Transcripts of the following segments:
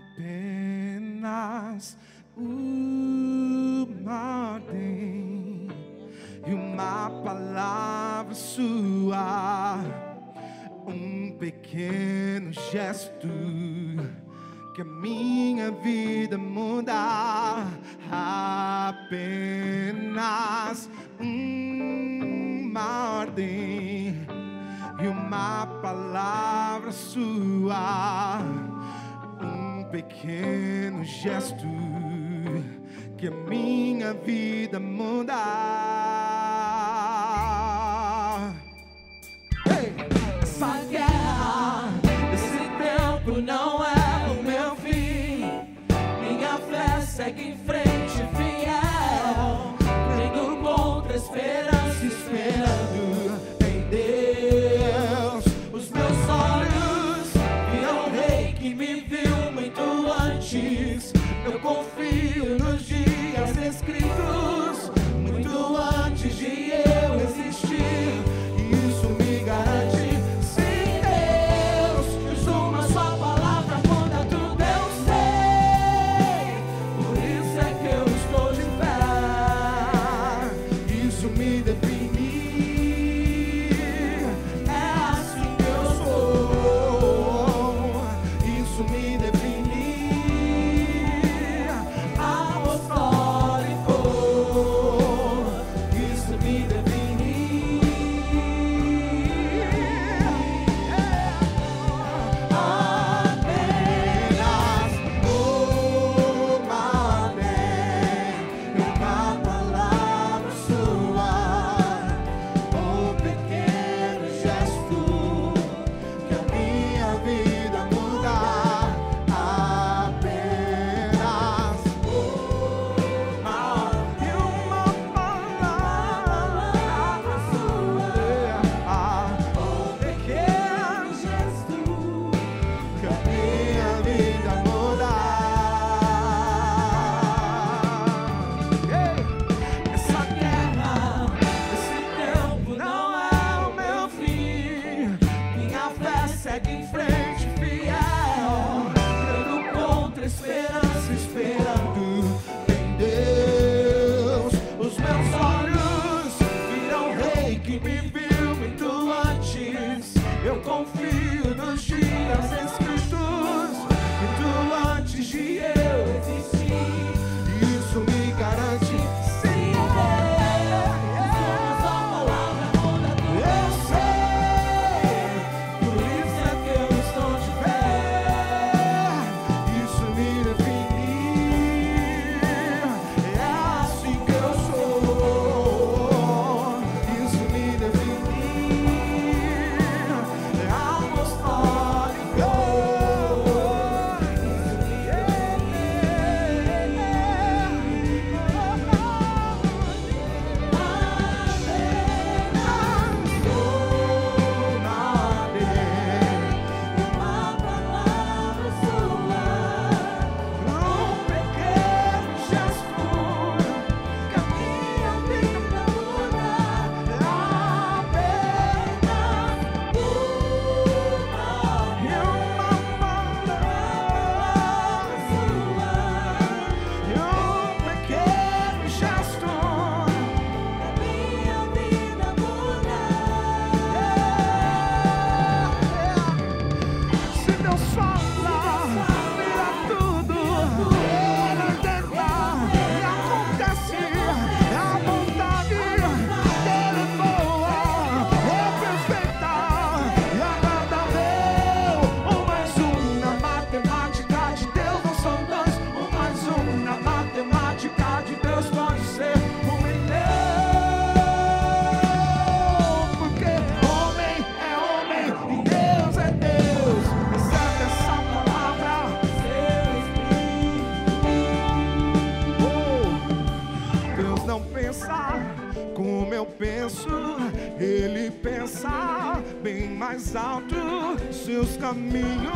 apenas uma ordem e uma palavra sua, um pequeno gesto. pequeno gesto que a minha vida muda. salto seus caminhos.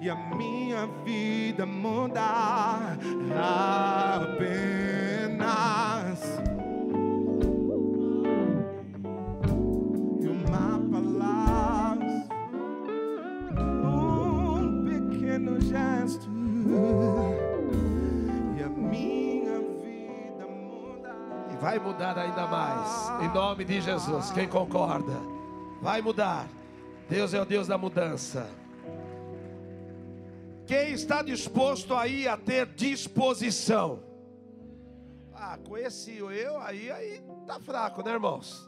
E a minha vida mudar apenas. E uma palavra, um pequeno gesto e a minha vida mudar. E vai mudar ainda mais. Em nome de Jesus. Quem concorda? Vai mudar. Deus é o Deus da mudança. Quem está disposto aí a ter disposição? Ah, esse eu aí, aí tá fraco, né, irmãos?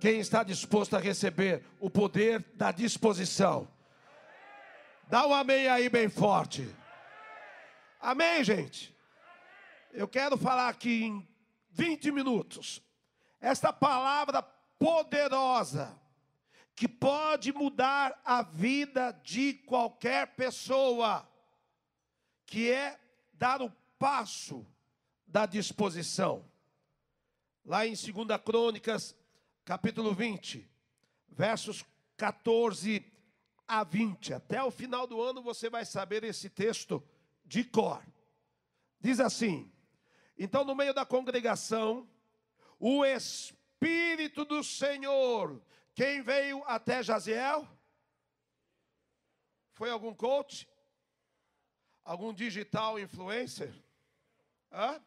Quem está disposto a receber o poder da disposição? Dá um amém aí bem forte. Amém, gente? Eu quero falar aqui em 20 minutos. Esta palavra poderosa que pode mudar a vida de qualquer pessoa, que é dar o passo da disposição. Lá em 2 Crônicas, capítulo 20, versos 14 a 20. Até o final do ano você vai saber esse texto de cor. Diz assim: Então, no meio da congregação, o Espírito do Senhor quem veio até Jaziel? Foi algum coach? Algum digital influencer? Hã?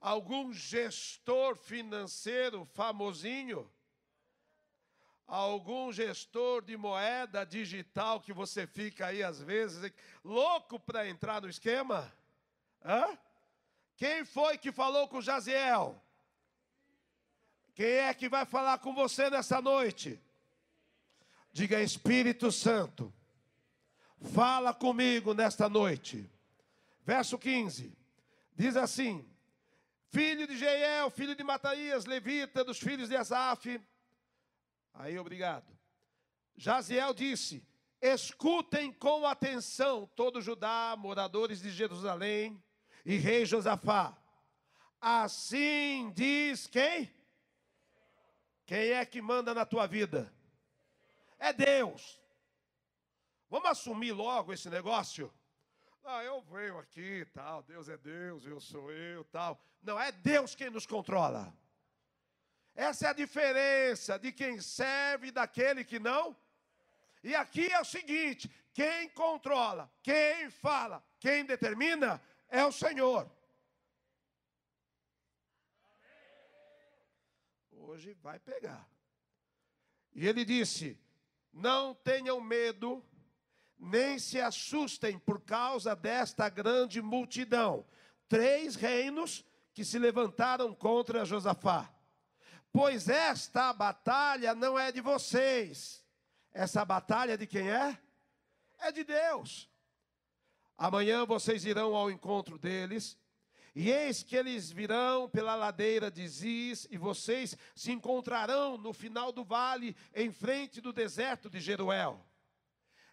Algum gestor financeiro famosinho? Algum gestor de moeda digital que você fica aí às vezes louco para entrar no esquema? Hã? Quem foi que falou com Jaziel? Quem é que vai falar com você nessa noite? Diga Espírito Santo, fala comigo nesta noite. Verso 15, diz assim: Filho de Jeiel, filho de Mataías, levita dos filhos de Asaf. Aí, obrigado. Jaziel disse: Escutem com atenção todo Judá, moradores de Jerusalém e rei Josafá. Assim diz quem? Quem é que manda na tua vida? É Deus. Vamos assumir logo esse negócio? Ah, eu venho aqui, tal, Deus é Deus, eu sou eu, tal. Não, é Deus quem nos controla. Essa é a diferença de quem serve e daquele que não. E aqui é o seguinte: quem controla, quem fala, quem determina é o Senhor. Hoje vai pegar. E ele disse: Não tenham medo, nem se assustem por causa desta grande multidão. Três reinos que se levantaram contra Josafá. Pois esta batalha não é de vocês. Essa batalha de quem é? É de Deus. Amanhã vocês irão ao encontro deles e eis que eles virão pela ladeira de Ziz, e vocês se encontrarão no final do vale, em frente do deserto de Jeruel.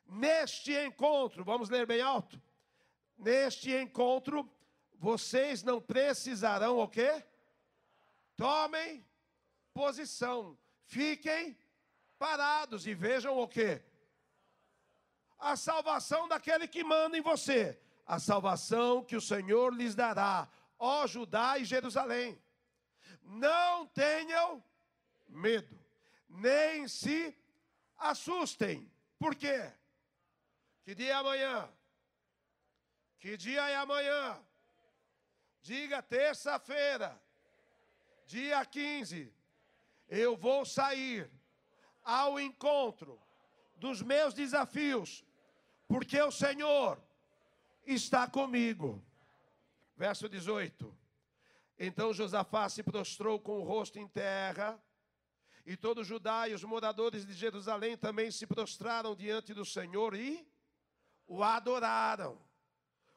Neste encontro, vamos ler bem alto. Neste encontro, vocês não precisarão o quê? Tomem posição, fiquem parados e vejam o quê? A salvação daquele que manda em você a salvação que o Senhor lhes dará, ó Judá e Jerusalém. Não tenham medo, nem se assustem. Por quê? Que dia é amanhã? Que dia é amanhã? Diga terça-feira, dia 15. Eu vou sair ao encontro dos meus desafios, porque o Senhor está comigo. Verso 18. Então Josafá se prostrou com o rosto em terra, e todo Judá e os moradores de Jerusalém também se prostraram diante do Senhor e o adoraram.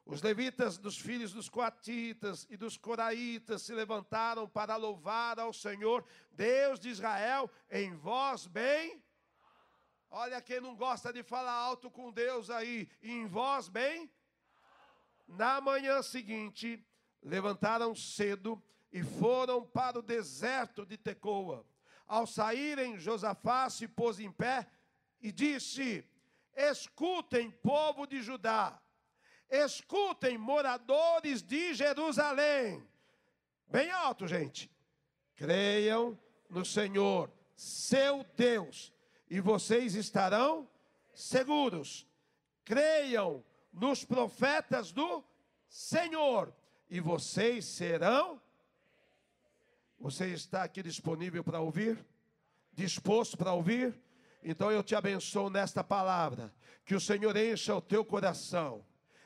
Os levitas dos filhos dos coatitas e dos coraitas se levantaram para louvar ao Senhor, Deus de Israel, em voz bem. Olha quem não gosta de falar alto com Deus aí, em voz bem na manhã seguinte, levantaram cedo e foram para o deserto de Tecoa. Ao saírem, Josafá se pôs em pé e disse: Escutem, povo de Judá, escutem, moradores de Jerusalém. Bem alto, gente. Creiam no Senhor, seu Deus, e vocês estarão seguros. Creiam nos profetas do Senhor, e vocês serão. Você está aqui disponível para ouvir? Disposto para ouvir? Então eu te abençoo nesta palavra. Que o Senhor encha o teu coração,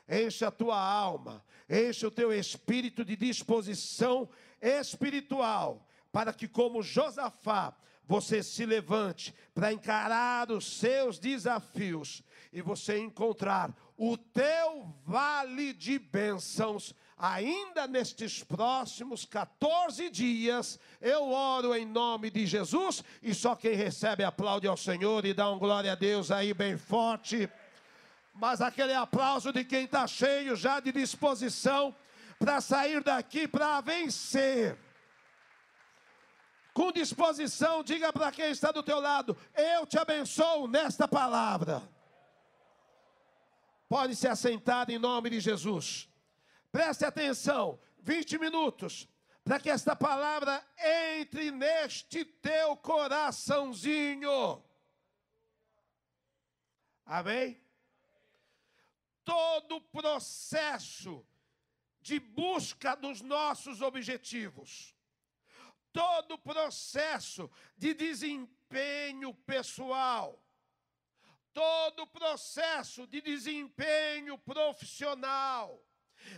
encha a tua alma, encha o teu espírito de disposição espiritual, para que, como Josafá, você se levante para encarar os seus desafios e você encontrar o teu vale de bênçãos ainda nestes próximos 14 dias, eu oro em nome de Jesus, e só quem recebe aplaude ao Senhor e dá um glória a Deus aí bem forte. Mas aquele aplauso de quem está cheio já de disposição para sair daqui para vencer. Com disposição, diga para quem está do teu lado: Eu te abençoo nesta palavra. Pode se assentar em nome de Jesus. Preste atenção, 20 minutos, para que esta palavra entre neste teu coraçãozinho. Amém? Todo processo de busca dos nossos objetivos, todo processo de desempenho pessoal, todo processo de desempenho profissional,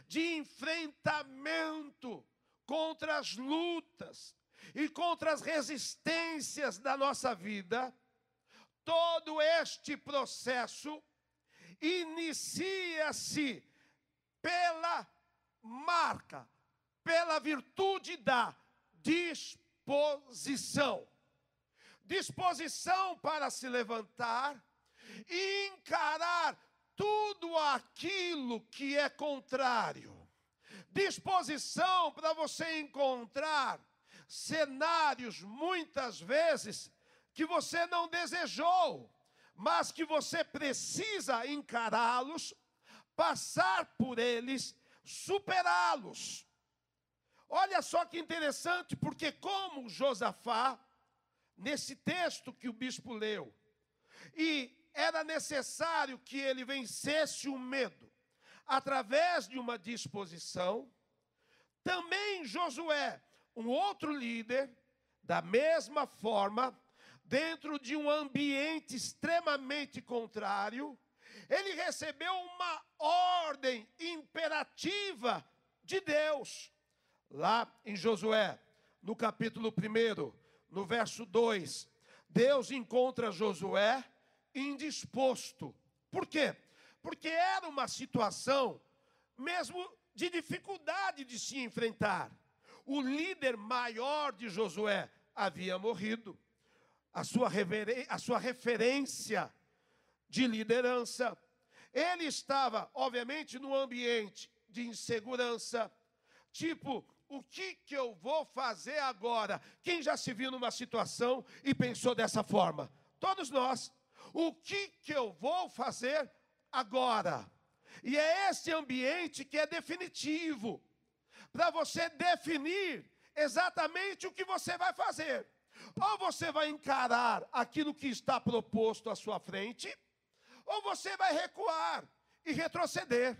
de enfrentamento contra as lutas e contra as resistências da nossa vida, todo este processo inicia-se pela marca, pela virtude da disposição. Disposição para se levantar encarar tudo aquilo que é contrário. Disposição para você encontrar cenários, muitas vezes, que você não desejou, mas que você precisa encará-los, passar por eles, superá-los. Olha só que interessante, porque, como Josafá, nesse texto que o bispo leu, e era necessário que ele vencesse o medo através de uma disposição. Também Josué, um outro líder, da mesma forma, dentro de um ambiente extremamente contrário, ele recebeu uma ordem imperativa de Deus. Lá em Josué, no capítulo 1, no verso 2, Deus encontra Josué indisposto. Por quê? Porque era uma situação mesmo de dificuldade de se enfrentar. O líder maior de Josué havia morrido. A sua, a sua referência de liderança. Ele estava, obviamente, num ambiente de insegurança. Tipo, o que, que eu vou fazer agora? Quem já se viu numa situação e pensou dessa forma? Todos nós. O que, que eu vou fazer agora? E é esse ambiente que é definitivo para você definir exatamente o que você vai fazer. Ou você vai encarar aquilo que está proposto à sua frente, ou você vai recuar e retroceder.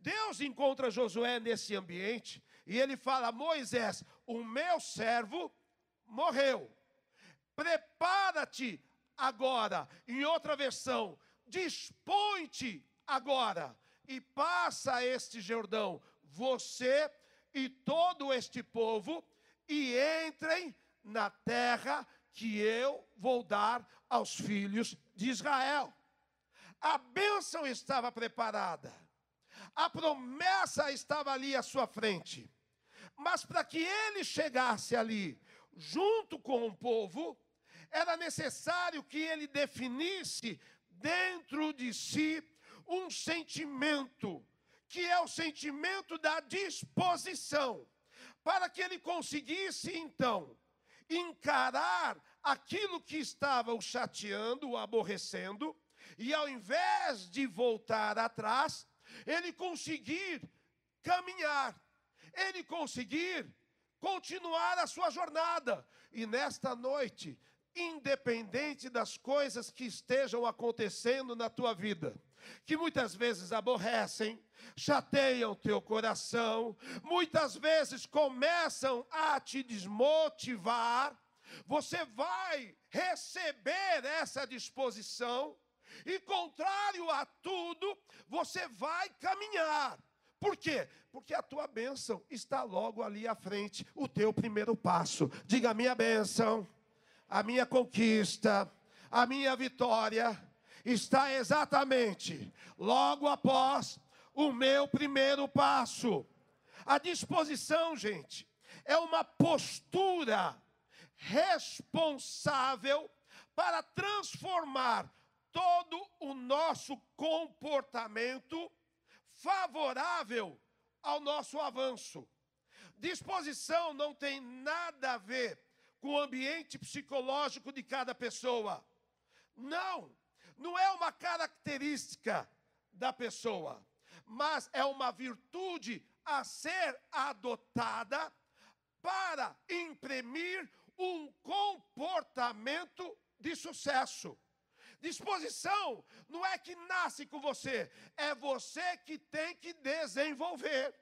Deus encontra Josué nesse ambiente e ele fala: Moisés, o meu servo morreu. Prepara-te agora. Em outra versão, dispõe-te agora e passa este Jordão, você e todo este povo, e entrem na terra que eu vou dar aos filhos de Israel. A bênção estava preparada, a promessa estava ali à sua frente, mas para que ele chegasse ali, junto com o povo, era necessário que ele definisse dentro de si um sentimento, que é o sentimento da disposição, para que ele conseguisse então encarar aquilo que estava o chateando, o aborrecendo, e ao invés de voltar atrás, ele conseguir caminhar, ele conseguir continuar a sua jornada. E nesta noite, independente das coisas que estejam acontecendo na tua vida, que muitas vezes aborrecem, chateiam teu coração, muitas vezes começam a te desmotivar, você vai receber essa disposição e, contrário a tudo, você vai caminhar. Por quê? Porque a tua bênção está logo ali à frente, o teu primeiro passo. Diga a minha bênção, a minha conquista, a minha vitória está exatamente logo após o meu primeiro passo. A disposição, gente, é uma postura responsável para transformar todo o nosso comportamento favorável ao nosso avanço. Disposição não tem nada a ver com o ambiente psicológico de cada pessoa. Não, não é uma característica da pessoa, mas é uma virtude a ser adotada para imprimir um comportamento de sucesso. Disposição não é que nasce com você, é você que tem que desenvolver.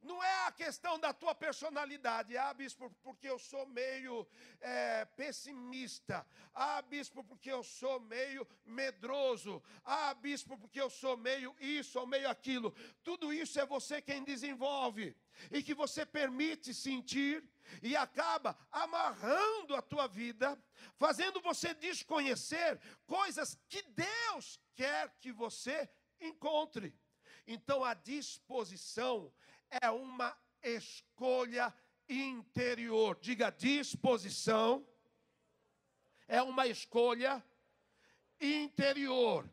Não é a questão da tua personalidade, ah, bispo, porque eu sou meio é, pessimista, ah, bispo, porque eu sou meio medroso, ah, bispo, porque eu sou meio isso ou meio aquilo. Tudo isso é você quem desenvolve e que você permite sentir e acaba amarrando a tua vida, fazendo você desconhecer coisas que Deus quer que você encontre. Então a disposição é uma escolha interior. Diga disposição. É uma escolha interior.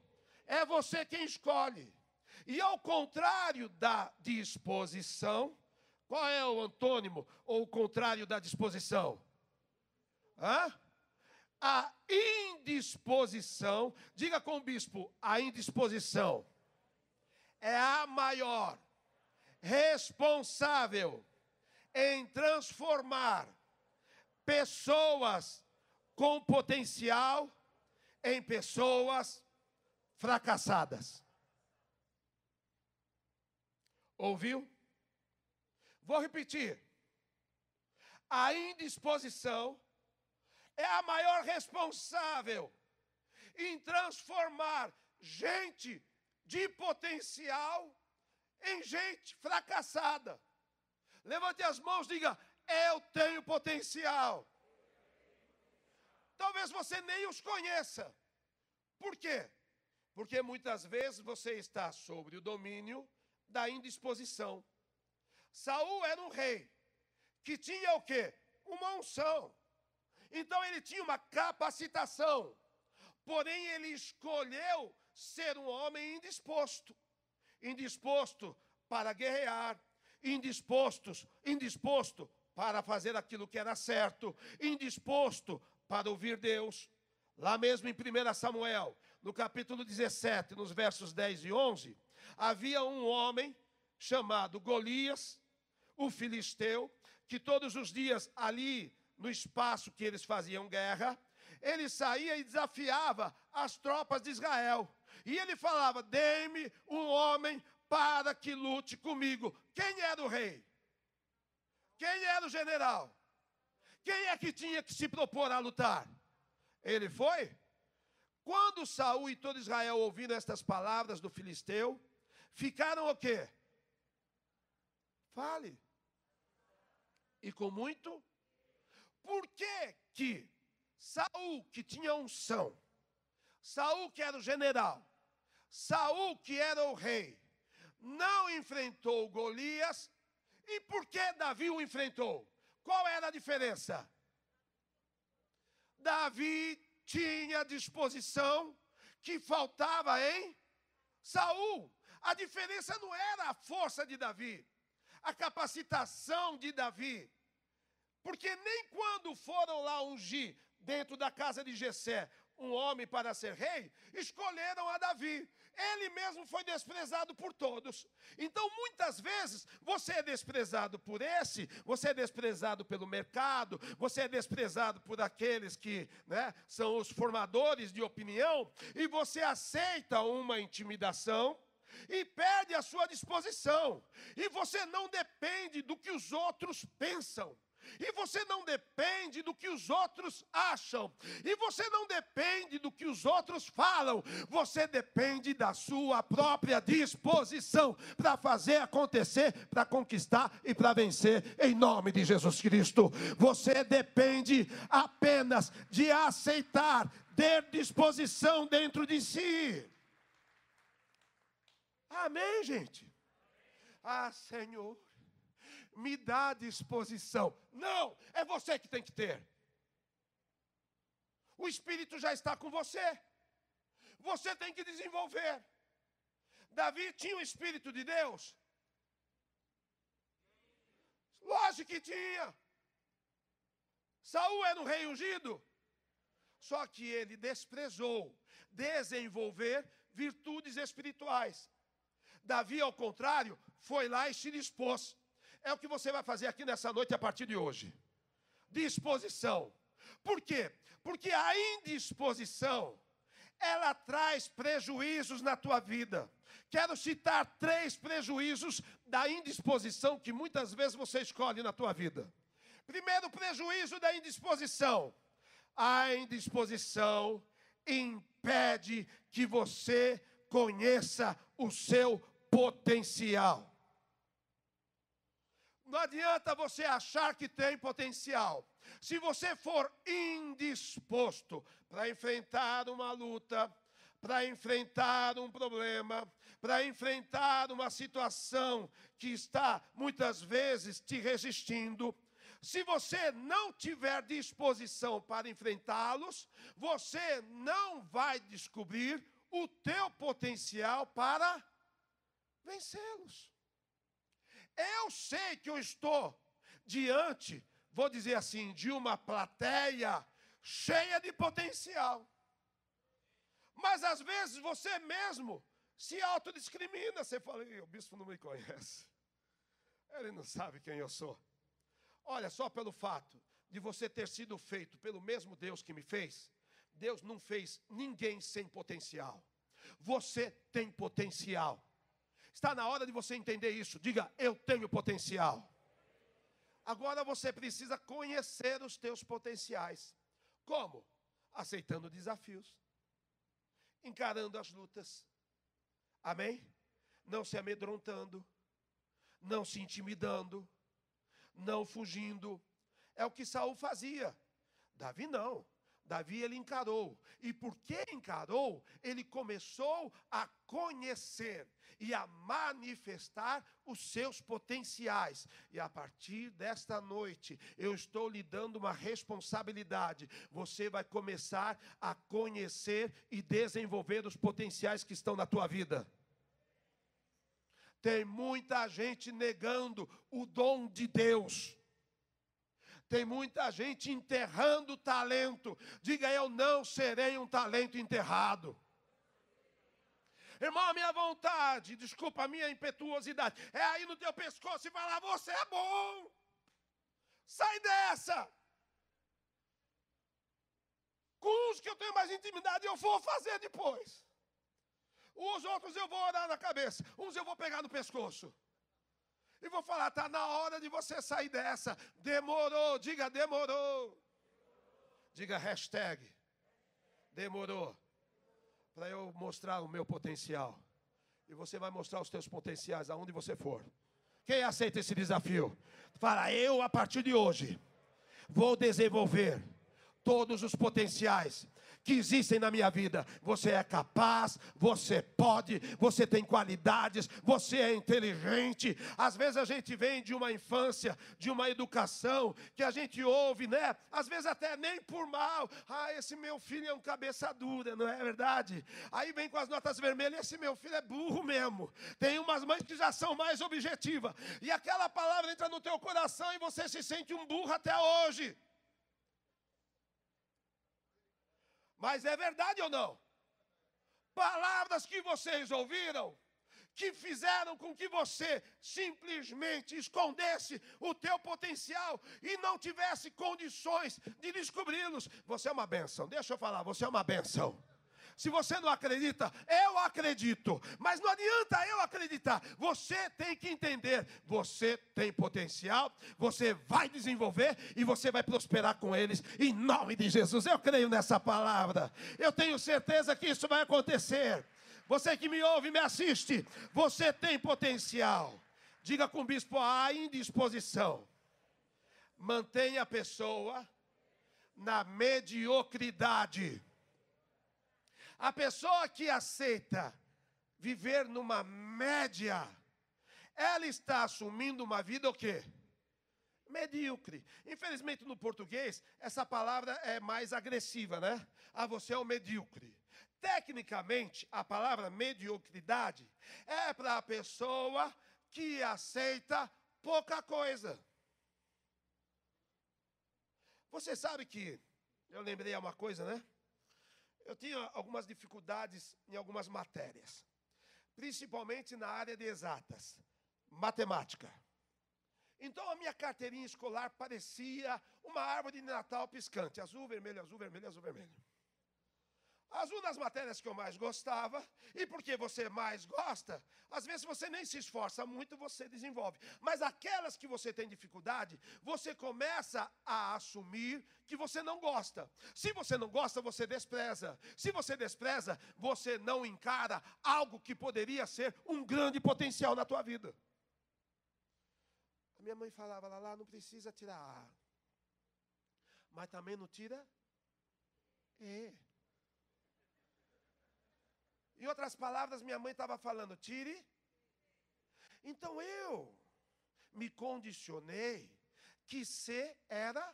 É você quem escolhe. E ao contrário da disposição, qual é o antônimo ou o contrário da disposição? Hã? A indisposição, diga com o bispo, a indisposição é a maior responsável em transformar pessoas com potencial em pessoas fracassadas. Ouviu? Vou repetir. A indisposição é a maior responsável em transformar gente de potencial em gente fracassada. Levante as mãos, diga: Eu tenho potencial. Talvez você nem os conheça. Por quê? Porque muitas vezes você está sobre o domínio da indisposição. Saul era um rei que tinha o quê? Uma unção. Então ele tinha uma capacitação. Porém ele escolheu ser um homem indisposto indisposto para guerrear, indispostos, indisposto para fazer aquilo que era certo, indisposto para ouvir Deus. Lá mesmo em 1 Samuel, no capítulo 17, nos versos 10 e 11, havia um homem chamado Golias, o filisteu, que todos os dias ali no espaço que eles faziam guerra, ele saía e desafiava as tropas de Israel. E ele falava: Dê-me um homem para que lute comigo. Quem era o rei? Quem era o general? Quem é que tinha que se propor a lutar? Ele foi? Quando Saul e todo Israel ouviram estas palavras do filisteu, ficaram o quê? Fale. E com muito? Por que que Saul, que tinha unção, Saul que era o general, Saul, que era o rei, não enfrentou Golias. E por que Davi o enfrentou? Qual era a diferença? Davi tinha disposição que faltava em Saul. A diferença não era a força de Davi. a capacitação de Davi. Porque nem quando foram lá ungir dentro da casa de Jessé um homem para ser rei, escolheram a Davi. Ele mesmo foi desprezado por todos. Então, muitas vezes, você é desprezado por esse, você é desprezado pelo mercado, você é desprezado por aqueles que né, são os formadores de opinião, e você aceita uma intimidação e perde a sua disposição. E você não depende do que os outros pensam. E você não depende do que os outros acham. E você não depende do que os outros falam. Você depende da sua própria disposição para fazer acontecer, para conquistar e para vencer em nome de Jesus Cristo. Você depende apenas de aceitar, ter disposição dentro de si. Amém, gente? Ah, Senhor me dá disposição. Não, é você que tem que ter. O Espírito já está com você. Você tem que desenvolver. Davi tinha o Espírito de Deus? Lógico que tinha. Saul era um rei ungido. Só que ele desprezou desenvolver virtudes espirituais. Davi, ao contrário, foi lá e se dispôs. É o que você vai fazer aqui nessa noite a partir de hoje. Disposição. Por quê? Porque a indisposição, ela traz prejuízos na tua vida. Quero citar três prejuízos da indisposição que muitas vezes você escolhe na tua vida. Primeiro prejuízo da indisposição. A indisposição impede que você conheça o seu potencial. Não adianta você achar que tem potencial. Se você for indisposto para enfrentar uma luta, para enfrentar um problema, para enfrentar uma situação que está muitas vezes te resistindo, se você não tiver disposição para enfrentá-los, você não vai descobrir o teu potencial para vencê-los. Eu sei que eu estou diante, vou dizer assim, de uma plateia cheia de potencial. Mas às vezes você mesmo se autodiscrimina. Você fala, o bispo não me conhece. Ele não sabe quem eu sou. Olha, só pelo fato de você ter sido feito pelo mesmo Deus que me fez, Deus não fez ninguém sem potencial. Você tem potencial. Está na hora de você entender isso. Diga, eu tenho potencial. Agora você precisa conhecer os teus potenciais. Como? Aceitando desafios, encarando as lutas. Amém? Não se amedrontando, não se intimidando, não fugindo. É o que Saul fazia. Davi não. Davi ele encarou. E porque encarou, ele começou a conhecer e a manifestar os seus potenciais. E a partir desta noite, eu estou lhe dando uma responsabilidade. Você vai começar a conhecer e desenvolver os potenciais que estão na tua vida. Tem muita gente negando o dom de Deus. Tem muita gente enterrando talento. Diga, eu não serei um talento enterrado. Irmão, a minha vontade, desculpa a minha impetuosidade, é aí no teu pescoço e falar: você é bom. Sai dessa. Com uns que eu tenho mais intimidade, eu vou fazer depois. Os outros eu vou orar na cabeça, uns eu vou pegar no pescoço. E vou falar, está na hora de você sair dessa. Demorou, diga demorou. Diga hashtag. Demorou. Para eu mostrar o meu potencial. E você vai mostrar os teus potenciais aonde você for. Quem aceita esse desafio? Fala, eu a partir de hoje vou desenvolver todos os potenciais que existem na minha vida. Você é capaz, você pode, você tem qualidades, você é inteligente. Às vezes a gente vem de uma infância, de uma educação que a gente ouve, né? Às vezes até nem por mal. Ah, esse meu filho é um cabeça dura, não é verdade? Aí vem com as notas vermelhas, esse meu filho é burro mesmo. Tem umas mães que já são mais objetivas. E aquela palavra entra no teu coração e você se sente um burro até hoje. Mas é verdade ou não? Palavras que vocês ouviram, que fizeram com que você simplesmente escondesse o teu potencial e não tivesse condições de descobri-los. Você é uma benção. Deixa eu falar, você é uma benção. Se você não acredita, eu acredito. Mas não adianta eu acreditar. Você tem que entender. Você tem potencial, você vai desenvolver e você vai prosperar com eles. Em nome de Jesus. Eu creio nessa palavra. Eu tenho certeza que isso vai acontecer. Você que me ouve, me assiste, você tem potencial. Diga com o bispo a indisposição. Mantenha a pessoa na mediocridade. A pessoa que aceita viver numa média, ela está assumindo uma vida o quê? Medíocre. Infelizmente no português, essa palavra é mais agressiva, né? Ah, você é o medíocre. Tecnicamente, a palavra mediocridade é para a pessoa que aceita pouca coisa. Você sabe que, eu lembrei uma coisa, né? Eu tinha algumas dificuldades em algumas matérias, principalmente na área de exatas, matemática. Então a minha carteirinha escolar parecia uma árvore de Natal piscante, azul, vermelho, azul, vermelho, azul, vermelho. Azul nas matérias que eu mais gostava, e porque você mais gosta, às vezes você nem se esforça muito, você desenvolve. Mas aquelas que você tem dificuldade, você começa a assumir que você não gosta. Se você não gosta, você despreza. Se você despreza, você não encara algo que poderia ser um grande potencial na tua vida. A minha mãe falava lá, lá não precisa tirar A. Mas também não tira E. Em outras palavras, minha mãe estava falando: tire. Então eu me condicionei que ser era.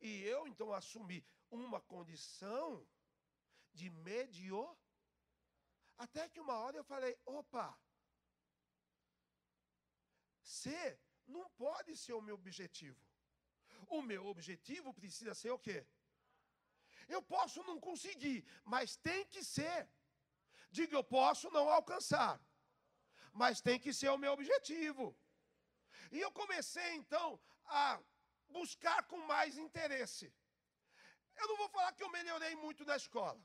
E eu então assumi uma condição de medior. Até que uma hora eu falei: opa, ser não pode ser o meu objetivo. O meu objetivo precisa ser o quê? Eu posso não conseguir, mas tem que ser. Diga, eu posso não alcançar, mas tem que ser o meu objetivo. E eu comecei então a buscar com mais interesse. Eu não vou falar que eu melhorei muito na escola,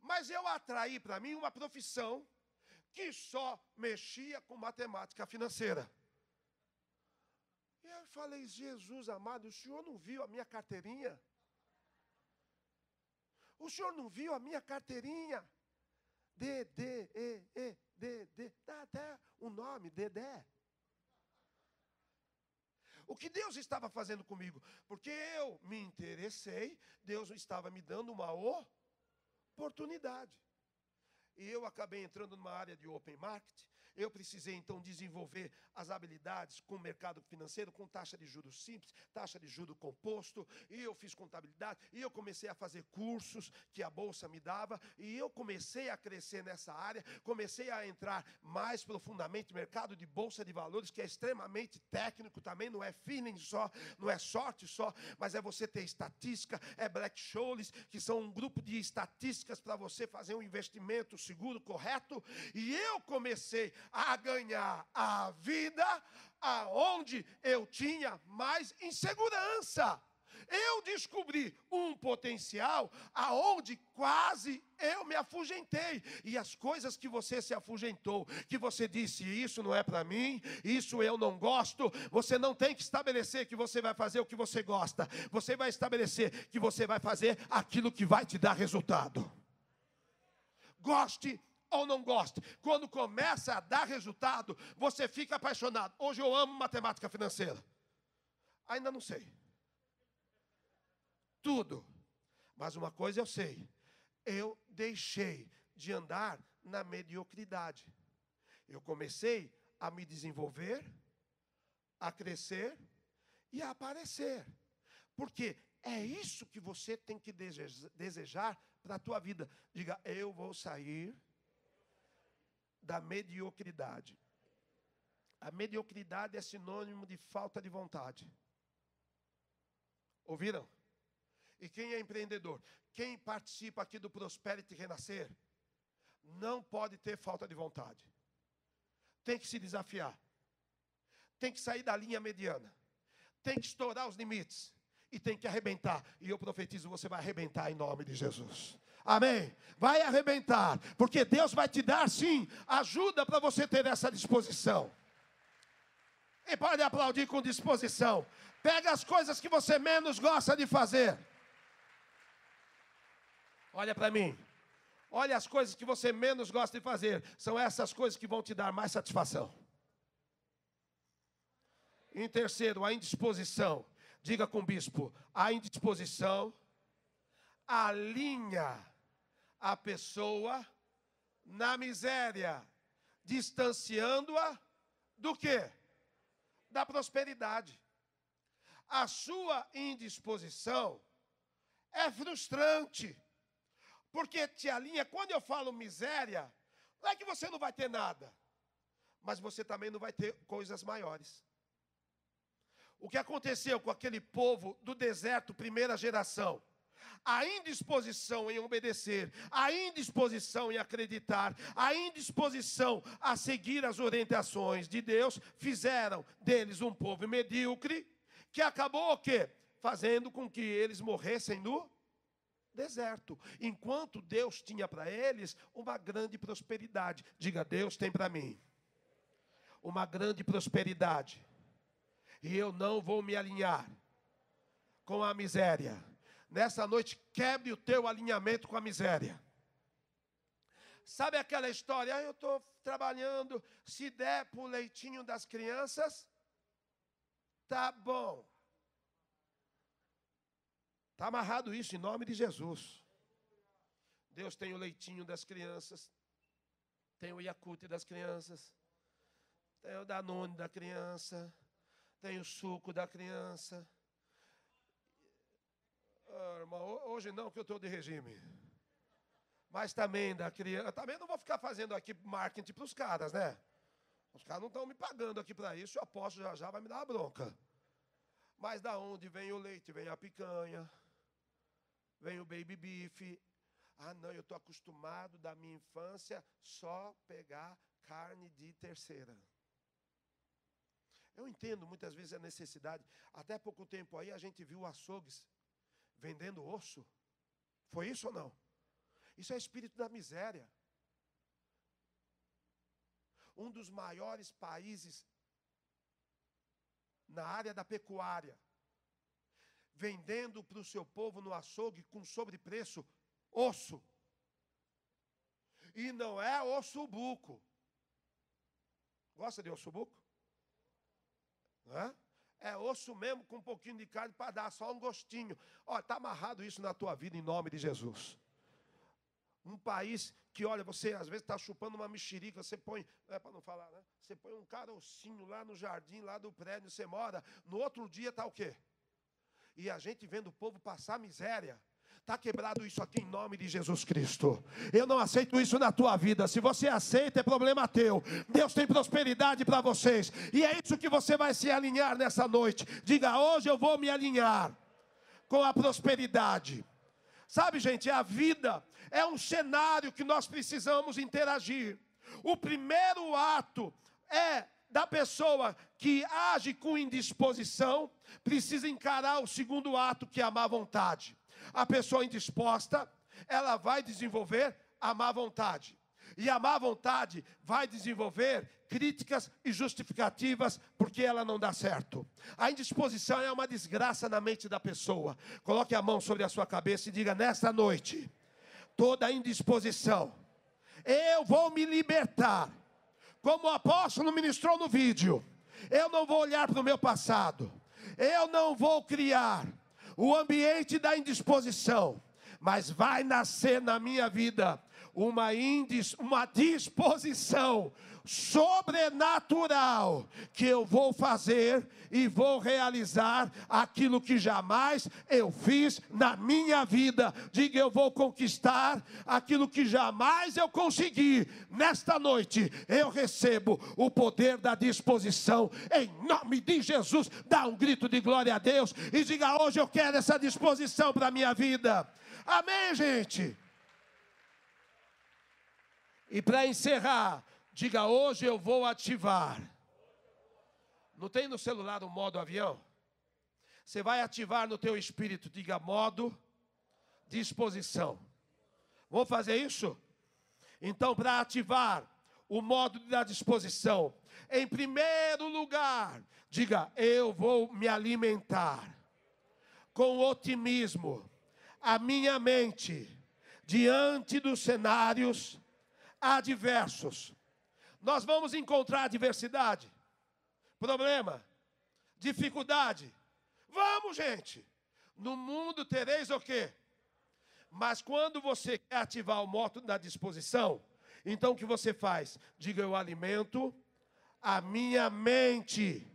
mas eu atraí para mim uma profissão que só mexia com matemática financeira. E eu falei, Jesus amado, o senhor não viu a minha carteirinha? O senhor não viu a minha carteirinha? D, E, E, D. Dá até o nome, Dedé. O que Deus estava fazendo comigo? Porque eu me interessei, Deus estava me dando uma oportunidade. E eu acabei entrando numa área de open market, eu precisei então desenvolver as habilidades com o mercado financeiro, com taxa de juros simples, taxa de juros composto, e eu fiz contabilidade, e eu comecei a fazer cursos que a bolsa me dava, e eu comecei a crescer nessa área, comecei a entrar mais profundamente no mercado de bolsa de valores, que é extremamente técnico também, não é feeling só, não é sorte só, mas é você ter estatística, é Black Scholes, que são um grupo de estatísticas para você fazer um investimento seguro, correto, e eu comecei a ganhar a vida aonde eu tinha mais insegurança. Eu descobri um potencial aonde quase eu me afugentei. E as coisas que você se afugentou, que você disse, isso não é para mim, isso eu não gosto, você não tem que estabelecer que você vai fazer o que você gosta. Você vai estabelecer que você vai fazer aquilo que vai te dar resultado. Goste ou não goste. Quando começa a dar resultado, você fica apaixonado. Hoje eu amo matemática financeira. Ainda não sei. Tudo. Mas uma coisa eu sei: eu deixei de andar na mediocridade. Eu comecei a me desenvolver, a crescer e a aparecer. Porque é isso que você tem que desejar para a tua vida. Diga, eu vou sair da mediocridade. A mediocridade é sinônimo de falta de vontade. Ouviram? E quem é empreendedor? Quem participa aqui do Prosperity Renascer? Não pode ter falta de vontade. Tem que se desafiar. Tem que sair da linha mediana. Tem que estourar os limites. E tem que arrebentar. E eu profetizo: você vai arrebentar em nome de Jesus. Amém. Vai arrebentar. Porque Deus vai te dar, sim, ajuda para você ter essa disposição. E pode aplaudir com disposição. Pega as coisas que você menos gosta de fazer. Olha para mim. Olha as coisas que você menos gosta de fazer. São essas coisas que vão te dar mais satisfação. Em terceiro, a indisposição. Diga com o bispo: a indisposição alinha a pessoa na miséria, distanciando-a do que? Da prosperidade. A sua indisposição é frustrante porque te alinha. Quando eu falo miséria, não é que você não vai ter nada, mas você também não vai ter coisas maiores. O que aconteceu com aquele povo do deserto, primeira geração? A indisposição em obedecer, a indisposição em acreditar, a indisposição a seguir as orientações de Deus, fizeram deles um povo medíocre, que acabou o quê? Fazendo com que eles morressem no deserto, enquanto Deus tinha para eles uma grande prosperidade. Diga, Deus tem para mim uma grande prosperidade, e eu não vou me alinhar com a miséria. Nessa noite, quebre o teu alinhamento com a miséria. Sabe aquela história? Ah, eu estou trabalhando, se der para o leitinho das crianças, tá bom. Está amarrado isso em nome de Jesus. Deus tem o leitinho das crianças, tem o Yakult das crianças, tem o Danone da criança, tem o suco da criança. Ah, irmão, hoje não, que eu estou de regime. Mas também da criança. Também não vou ficar fazendo aqui marketing para os caras, né? Os caras não estão me pagando aqui para isso, eu aposto já já vai me dar uma bronca. Mas da onde vem o leite? Vem a picanha vem o baby beef. Ah, não, eu estou acostumado da minha infância só pegar carne de terceira. Eu entendo muitas vezes a necessidade. Até pouco tempo aí a gente viu açougues vendendo osso. Foi isso ou não? Isso é espírito da miséria. Um dos maiores países na área da pecuária vendendo para o seu povo no açougue com sobrepreço osso. E não é osso buco. Gosta de osso buco? É? É osso mesmo com um pouquinho de carne para dar só um gostinho. Ó, está amarrado isso na tua vida em nome de Jesus. Um país que, olha, você às vezes está chupando uma mexerica, você põe, é para não falar, né? Você põe um carocinho lá no jardim, lá do prédio, você mora, no outro dia está o quê? e a gente vendo o povo passar miséria. Está quebrado isso aqui em nome de Jesus Cristo. Eu não aceito isso na tua vida. Se você aceita, é problema teu. Deus tem prosperidade para vocês. E é isso que você vai se alinhar nessa noite. Diga, hoje eu vou me alinhar com a prosperidade. Sabe, gente, a vida é um cenário que nós precisamos interagir. O primeiro ato é da pessoa que age com indisposição precisa encarar o segundo ato, que é a má vontade. A pessoa indisposta, ela vai desenvolver a má vontade. E a má vontade vai desenvolver críticas e justificativas porque ela não dá certo. A indisposição é uma desgraça na mente da pessoa. Coloque a mão sobre a sua cabeça e diga: nesta noite, toda indisposição, eu vou me libertar como o apóstolo ministrou no vídeo, eu não vou olhar para o meu passado, eu não vou criar o ambiente da indisposição, mas vai nascer na minha vida uma, indis, uma disposição sobrenatural que eu vou fazer e vou realizar aquilo que jamais eu fiz na minha vida. Diga, eu vou conquistar aquilo que jamais eu consegui. Nesta noite eu recebo o poder da disposição em nome de Jesus. Dá um grito de glória a Deus e diga: hoje eu quero essa disposição para a minha vida. Amém, gente? E para encerrar, diga: hoje eu vou ativar. Não tem no celular o modo avião? Você vai ativar no teu espírito, diga modo disposição. Vamos fazer isso? Então, para ativar o modo da disposição, em primeiro lugar, diga: eu vou me alimentar com otimismo a minha mente diante dos cenários adversos. Nós vamos encontrar adversidade, problema, dificuldade. Vamos, gente. No mundo tereis o quê? Mas quando você quer ativar o moto da disposição, então o que você faz? Diga, eu alimento a minha mente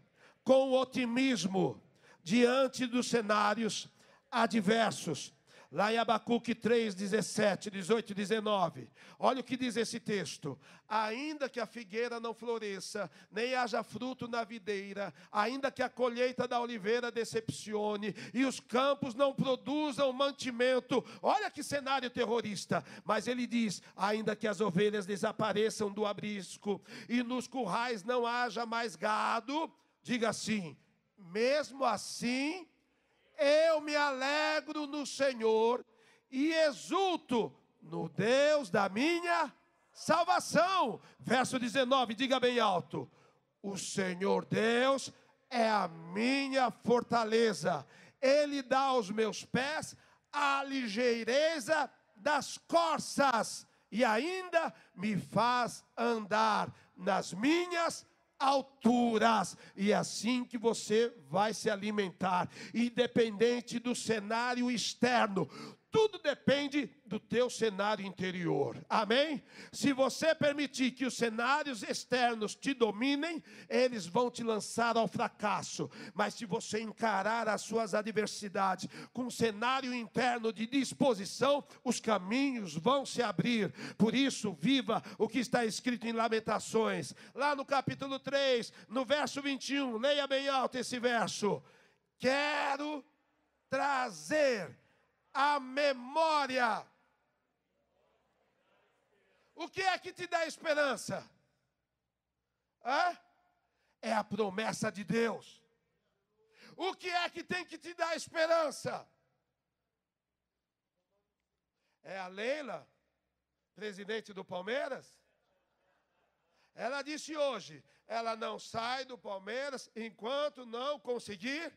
com otimismo diante dos cenários adversos. Lá em Abacuque 3, 17, 18 e 19. Olha o que diz esse texto. Ainda que a figueira não floresça, nem haja fruto na videira, ainda que a colheita da oliveira decepcione, e os campos não produzam mantimento. Olha que cenário terrorista. Mas ele diz: ainda que as ovelhas desapareçam do abrisco, e nos currais não haja mais gado, diga assim: mesmo assim eu me alegro no Senhor e exulto no Deus da minha salvação. Verso 19, diga bem alto: O Senhor Deus é a minha fortaleza, Ele dá aos meus pés a ligeireza das corças e ainda me faz andar nas minhas alturas. E é assim que você vai se alimentar, independente do cenário externo. Tudo depende do teu cenário interior. Amém? Se você permitir que os cenários externos te dominem, eles vão te lançar ao fracasso. Mas se você encarar as suas adversidades com um cenário interno de disposição, os caminhos vão se abrir. Por isso, viva o que está escrito em Lamentações, lá no capítulo 3, no verso 21. Leia bem alto esse verso. Quero trazer a memória. O que é que te dá esperança? Hã? É a promessa de Deus. O que é que tem que te dar esperança? É a Leila, presidente do Palmeiras? Ela disse hoje: ela não sai do Palmeiras enquanto não conseguir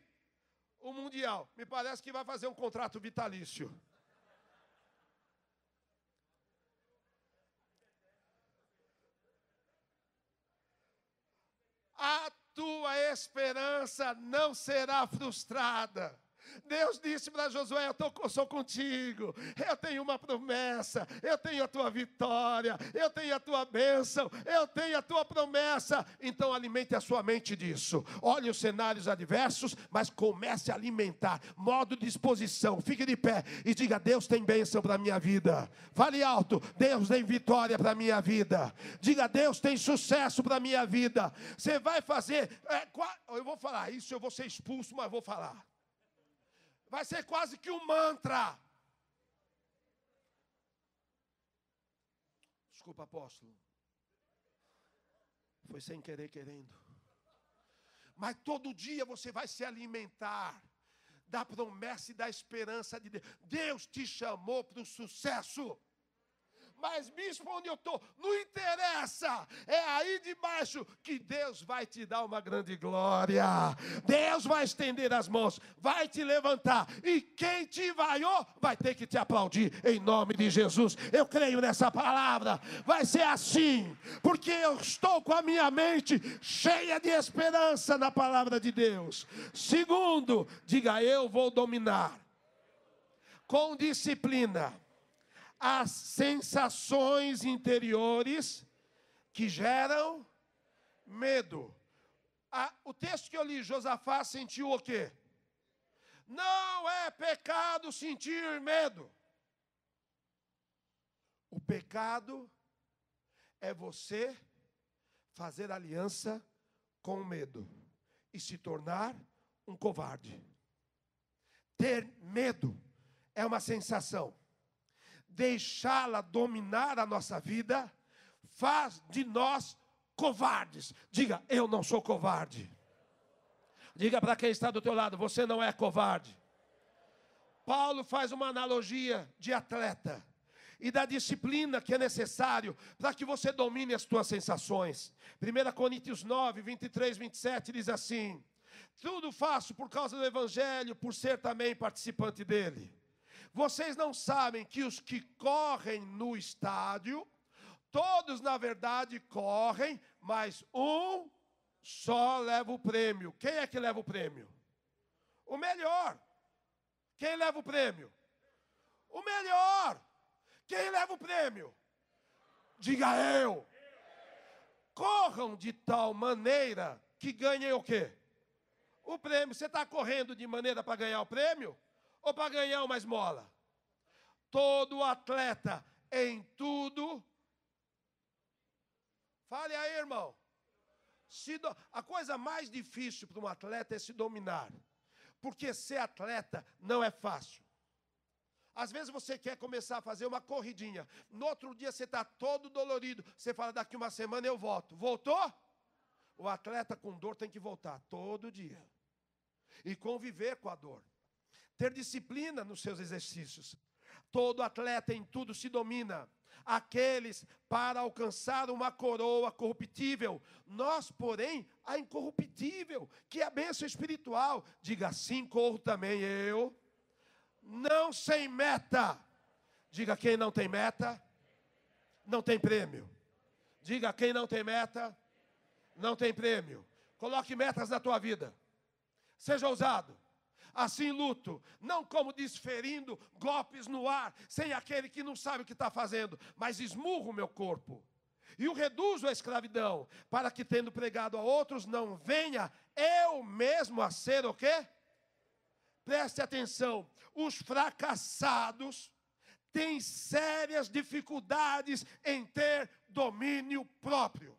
o Mundial. Me parece que vai fazer um contrato vitalício. A tua esperança não será frustrada. Deus disse para Josué: eu, tô, sou contigo, eu tenho uma promessa, eu tenho a tua vitória, eu tenho a tua bênção, eu tenho a tua promessa. Então alimente a sua mente disso. Olhe os cenários adversos, mas comece a alimentar. Modo de disposição. Fique de pé e diga: Deus tem bênção para a minha vida. Fale alto: Deus tem vitória para a minha vida. Diga: Deus tem sucesso para a minha vida. Você vai fazer. É, eu vou falar isso, eu vou ser expulso, mas vou falar vai ser quase que um mantra. Desculpa, apóstolo. Foi sem querer querendo. Mas todo dia você vai se alimentar da promessa e da esperança de Deus. Deus te chamou para o sucesso. Mas, bispo, onde eu estou, não interessa. É aí debaixo que Deus vai te dar uma grande glória. Deus vai estender as mãos, vai te levantar. E quem te vaiou vai ter que te aplaudir em nome de Jesus. Eu creio nessa palavra. Vai ser assim, porque eu estou com a minha mente cheia de esperança na palavra de Deus. Segundo, diga eu vou dominar com disciplina as sensações interiores que geram medo. O texto que eu li, Josafá sentiu o quê? Não é pecado sentir medo. O pecado é você fazer aliança com o medo e se tornar um covarde. Ter medo é uma sensação. Deixá-la dominar a nossa vida faz de nós covardes. Diga, eu não sou covarde. Diga para quem está do teu lado, você não é covarde. Paulo faz uma analogia de atleta e da disciplina que é necessário para que você domine as tuas sensações. 1 Coríntios 9, 23, 27 diz assim: Tudo faço por causa do Evangelho, por ser também participante dele. Vocês não sabem que os que correm no estádio, todos na verdade correm, mas um só leva o prêmio. Quem é que leva o prêmio? O melhor. Quem leva o prêmio? O melhor. Quem leva o prêmio? Diga eu. Corram de tal maneira que ganhem o quê? O prêmio. Você está correndo de maneira para ganhar o prêmio? Ou para ganhar uma esmola? Todo atleta em tudo. Fale aí, irmão. Do... A coisa mais difícil para um atleta é se dominar. Porque ser atleta não é fácil. Às vezes você quer começar a fazer uma corridinha. No outro dia você está todo dolorido. Você fala, daqui uma semana eu volto. Voltou? O atleta com dor tem que voltar todo dia. E conviver com a dor. Ter disciplina nos seus exercícios. Todo atleta em tudo se domina. Aqueles para alcançar uma coroa corruptível, nós, porém, a incorruptível, que é a bênção espiritual. Diga assim: corro também eu, não sem meta. Diga quem não tem meta, não tem prêmio. Diga quem não tem meta, não tem prêmio. Coloque metas na tua vida. Seja ousado assim luto, não como desferindo golpes no ar, sem aquele que não sabe o que está fazendo, mas esmurro o meu corpo. E o reduzo à escravidão, para que, tendo pregado a outros, não venha eu mesmo a ser o quê? Preste atenção, os fracassados têm sérias dificuldades em ter domínio próprio.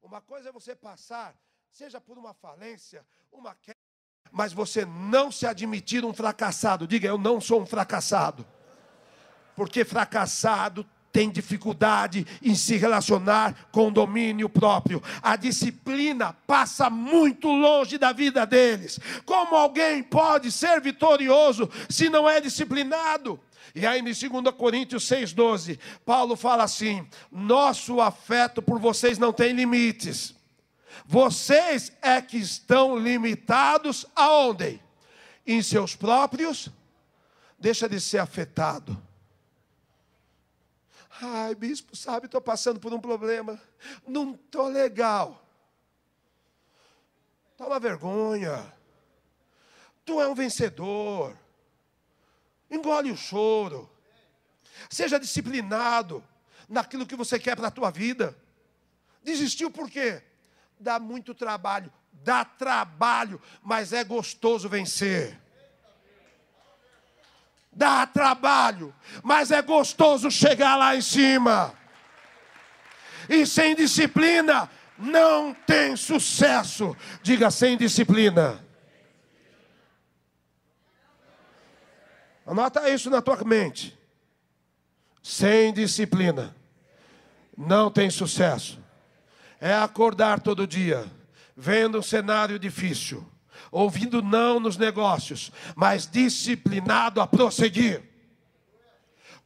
Uma coisa é você passar, seja por uma falência, uma queda, mas você não se admitir um fracassado. Diga, eu não sou um fracassado. Porque fracassado tem dificuldade em se relacionar com o domínio próprio. A disciplina passa muito longe da vida deles. Como alguém pode ser vitorioso se não é disciplinado? E aí, em 2 Coríntios 6,12, Paulo fala assim: Nosso afeto por vocês não tem limites. Vocês é que estão limitados aonde? Em seus próprios. Deixa de ser afetado. Ai, bispo, sabe, estou passando por um problema. Não estou legal. Toma vergonha. Tu é um vencedor. Engole o choro. Seja disciplinado naquilo que você quer para a tua vida. Desistiu por quê? Dá muito trabalho, dá trabalho, mas é gostoso vencer. Dá trabalho, mas é gostoso chegar lá em cima. E sem disciplina não tem sucesso. Diga sem disciplina. Anota isso na tua mente. Sem disciplina não tem sucesso é acordar todo dia, vendo um cenário difícil, ouvindo não nos negócios, mas disciplinado a prosseguir.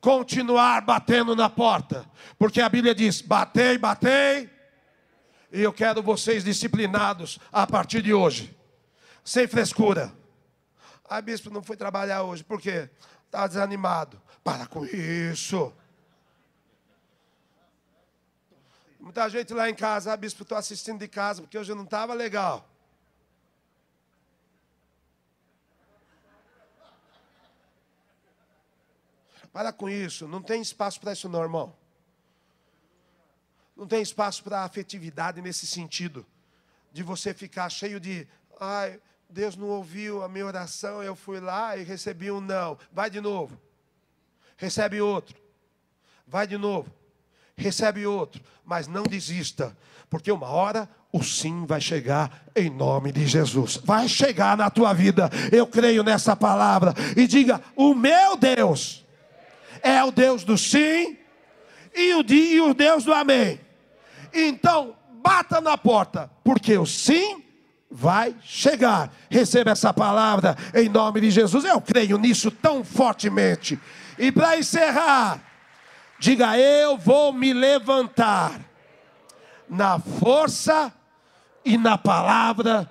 Continuar batendo na porta, porque a Bíblia diz: batei, batei, e eu quero vocês disciplinados a partir de hoje, sem frescura. Ah, bispo, não foi trabalhar hoje, por quê? Está desanimado. Para com isso. Muita gente lá em casa, ah, bispo, estou assistindo de casa, porque hoje não estava legal. Para com isso, não tem espaço para isso, não, irmão. Não tem espaço para afetividade nesse sentido, de você ficar cheio de, ai, Deus não ouviu a minha oração, eu fui lá e recebi um não. Vai de novo. Recebe outro. Vai de novo. Recebe outro. Mas não desista, porque uma hora o sim vai chegar em nome de Jesus. Vai chegar na tua vida. Eu creio nessa palavra. E diga: O meu Deus é o Deus do sim e o, o Deus do amém. Então, bata na porta, porque o sim vai chegar. Receba essa palavra em nome de Jesus. Eu creio nisso tão fortemente. E para encerrar, diga: Eu vou me levantar na força e na palavra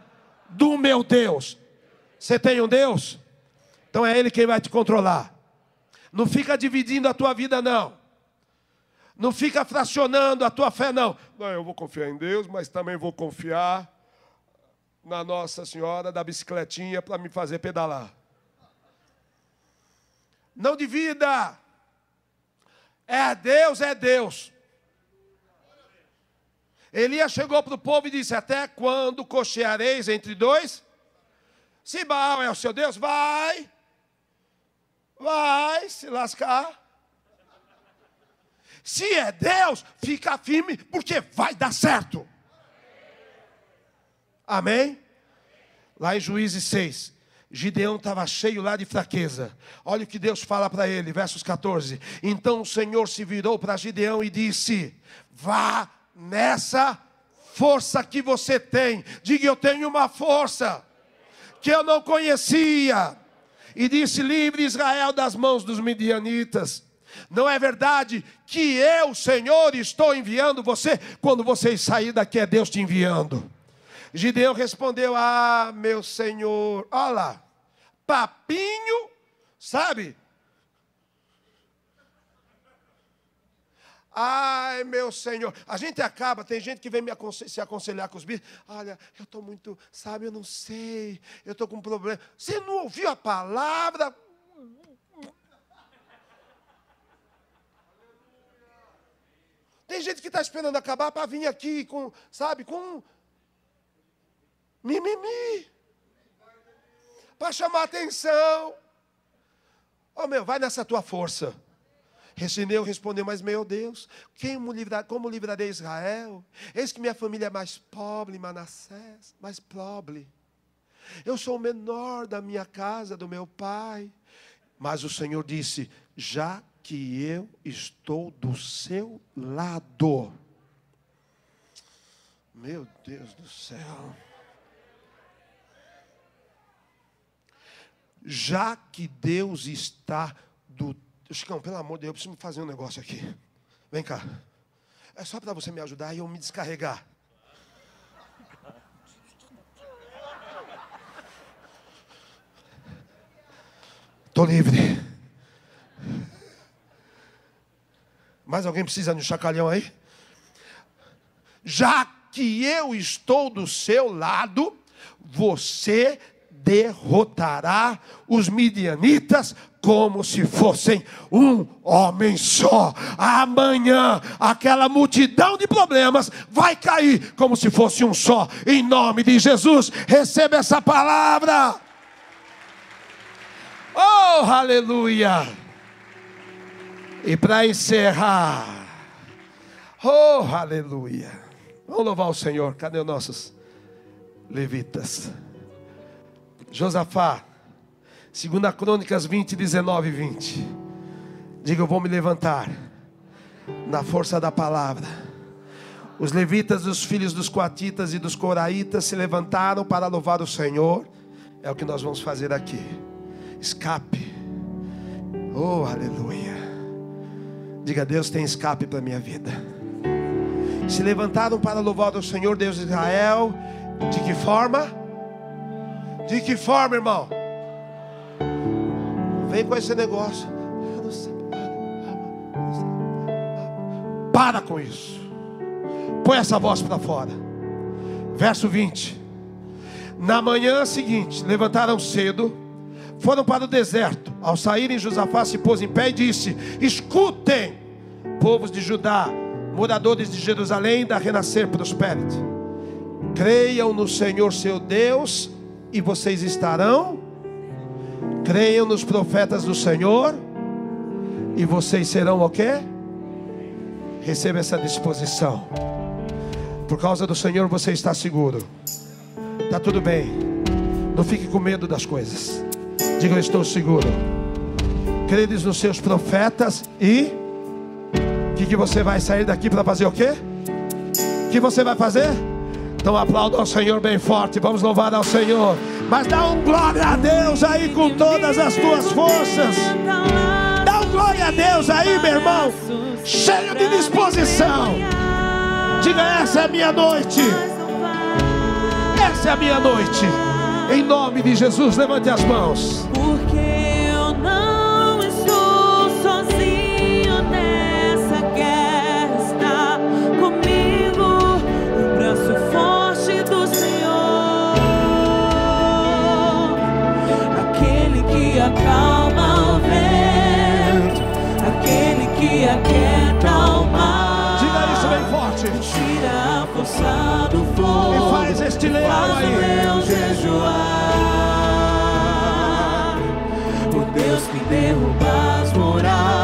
do meu Deus. Você tem um Deus? Então é Ele quem vai te controlar. Não fica dividindo a tua vida, não. Não fica fracionando a tua fé, não. Não, eu vou confiar em Deus, mas também vou confiar na Nossa Senhora da bicicletinha para me fazer pedalar. Não divida. É Deus, é Deus. Elias chegou para o povo e disse: Até quando cocheareis entre dois? Se Baal é o seu Deus, vai, vai se lascar. Se é Deus, fica firme, porque vai dar certo. Amém? Lá em Juízes 6, Gideão estava cheio lá de fraqueza. Olha o que Deus fala para ele, versos 14. Então o Senhor se virou para Gideão e disse: Vá nessa força que você tem. Diga: Eu tenho uma força que eu não conhecia. E disse: Livre Israel das mãos dos midianitas. Não é verdade que eu, Senhor, estou enviando você? Quando você sair daqui, é Deus te enviando. Gideão respondeu: Ah, meu Senhor, olha lá, papinho, sabe? Ai, meu Senhor. A gente acaba, tem gente que vem me aconselhar, se aconselhar com os bichos. Olha, eu estou muito, sabe, eu não sei, eu estou com um problema. Você não ouviu a palavra? Tem gente que está esperando acabar para vir aqui com, sabe, com mimimi. Para chamar atenção. Oh meu, vai nessa tua força. Resineu respondeu, mas meu Deus, quem livrar, como livrarei Israel? Eis que minha família é mais pobre, Manassés, mais pobre. Eu sou o menor da minha casa, do meu pai. Mas o Senhor disse: já que eu estou do seu lado. Meu Deus do céu. Já que Deus está do Chicão, pelo amor de Deus, eu preciso fazer um negócio aqui. Vem cá. É só para você me ajudar e eu me descarregar. Estou livre. Mais alguém precisa de um chacalhão aí? Já que eu estou do seu lado, você derrotará os midianitas como se fossem um homem só. Amanhã, aquela multidão de problemas vai cair como se fosse um só. Em nome de Jesus, receba essa palavra. Oh, aleluia! E para encerrar, oh, aleluia! Vamos louvar o Senhor. Cadê os nossos levitas? Josafá, Segunda Crônicas 20, 19 e 20. Diga, eu vou me levantar na força da palavra. Os levitas, os filhos dos coatitas e dos coraitas se levantaram para louvar o Senhor. É o que nós vamos fazer aqui. Escape. Oh, aleluia. Diga, Deus tem escape para minha vida. Se levantaram para louvar o Senhor, Deus de Israel. De que forma? De que forma, irmão? Vem com esse negócio. Para com isso. Põe essa voz para fora. Verso 20. Na manhã seguinte, levantaram cedo, foram para o deserto. Ao saírem, Josafá se pôs em pé e disse: Escutem, povos de Judá, moradores de Jerusalém, da Renascer Prosperity. Creiam no Senhor seu Deus e vocês estarão. Creiam nos profetas do Senhor e vocês serão o quê? Receba essa disposição. Por causa do Senhor você está seguro. Está tudo bem. Não fique com medo das coisas. Diga, eu estou seguro. Credes nos seus profetas e que, que você vai sair daqui para fazer o quê? Que você vai fazer? Então aplauda ao Senhor bem forte. Vamos louvar ao Senhor. Mas dá um glória a Deus aí com todas as tuas forças. Dá um glória a Deus aí, meu irmão. Cheio de disposição. Diga: essa é a minha noite. Essa é a minha noite. Em nome de Jesus, levante as mãos. Leão aí. leão jejuar. O Deus que derruba as muralhas,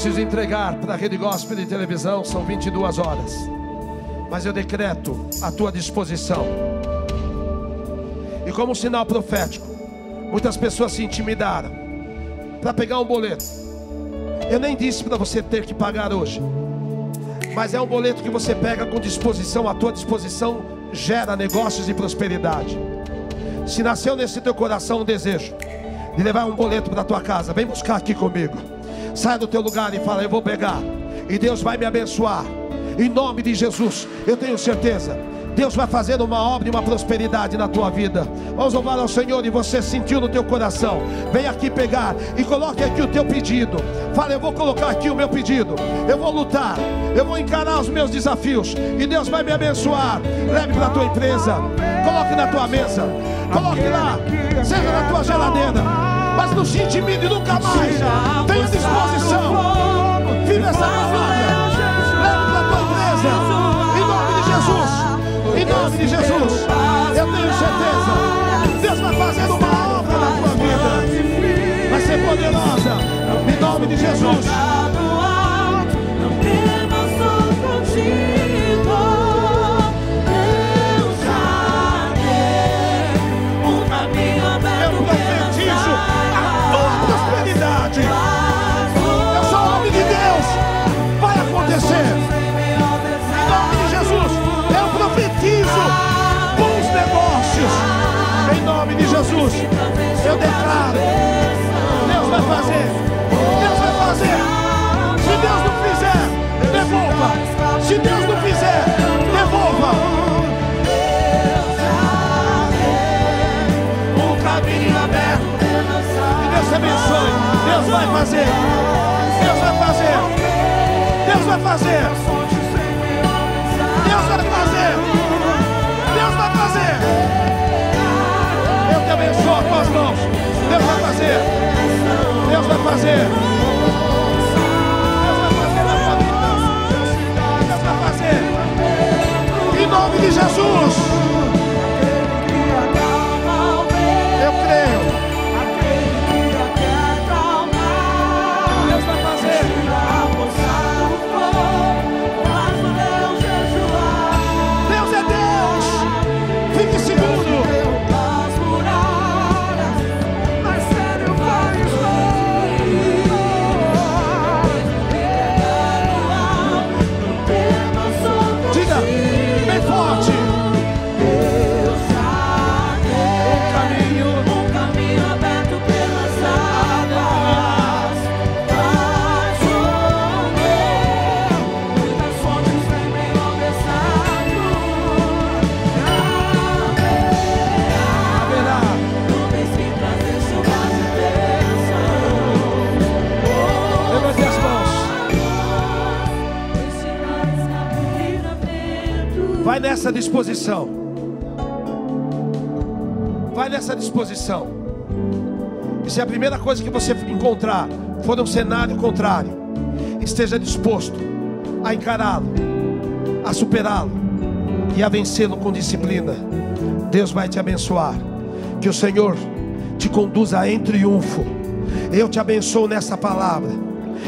preciso entregar para a Rede Gospel de televisão, são 22 horas. Mas eu decreto a tua disposição. E como sinal profético, muitas pessoas se intimidaram para pegar um boleto. Eu nem disse para você ter que pagar hoje. Mas é um boleto que você pega com disposição, a tua disposição gera negócios e prosperidade. Se nasceu nesse teu coração um desejo de levar um boleto para tua casa, vem buscar aqui comigo. Sai do teu lugar e fala: Eu vou pegar, e Deus vai me abençoar. Em nome de Jesus, eu tenho certeza. Deus vai fazer uma obra e uma prosperidade na tua vida. Vamos louvar ao Senhor e você sentiu no teu coração. Vem aqui pegar e coloque aqui o teu pedido. Fala, eu vou colocar aqui o meu pedido. Eu vou lutar, eu vou encarar os meus desafios e Deus vai me abençoar. Leve para a tua empresa, coloque na tua mesa, coloque lá, seja na tua geladeira. Mas não se intimide nunca mais. Tenha Jesus. Vai fazer. Deus vai fazer. Deus vai fazer. Deus vai fazer. Deus vai fazer. Eu te abençoo com as mãos. Deus vai fazer. Deus vai fazer. Deus vai fazer. Em nome de Jesus. Disposição. Vai nessa disposição. E se a primeira coisa que você encontrar for um cenário contrário, esteja disposto a encará-lo, a superá-lo e a vencê-lo com disciplina. Deus vai te abençoar. Que o Senhor te conduza em triunfo. Eu te abençoo nessa palavra.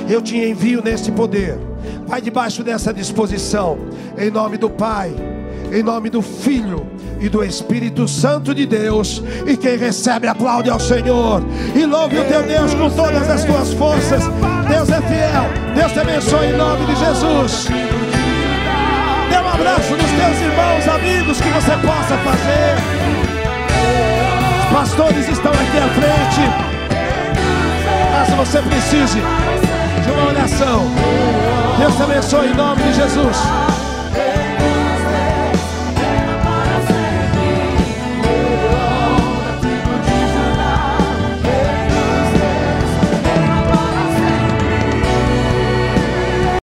Eu te envio neste poder. Vai debaixo dessa disposição. Em nome do Pai, em nome do Filho e do Espírito Santo de Deus. E quem recebe, aplaude ao Senhor. E louve o teu Deus com todas as tuas forças. Deus é fiel. Deus te abençoe em nome de Jesus. Dê um abraço nos teus irmãos, amigos que você possa fazer. Os pastores estão aqui à frente. Caso você precise de uma oração, Deus te abençoe em nome de Jesus.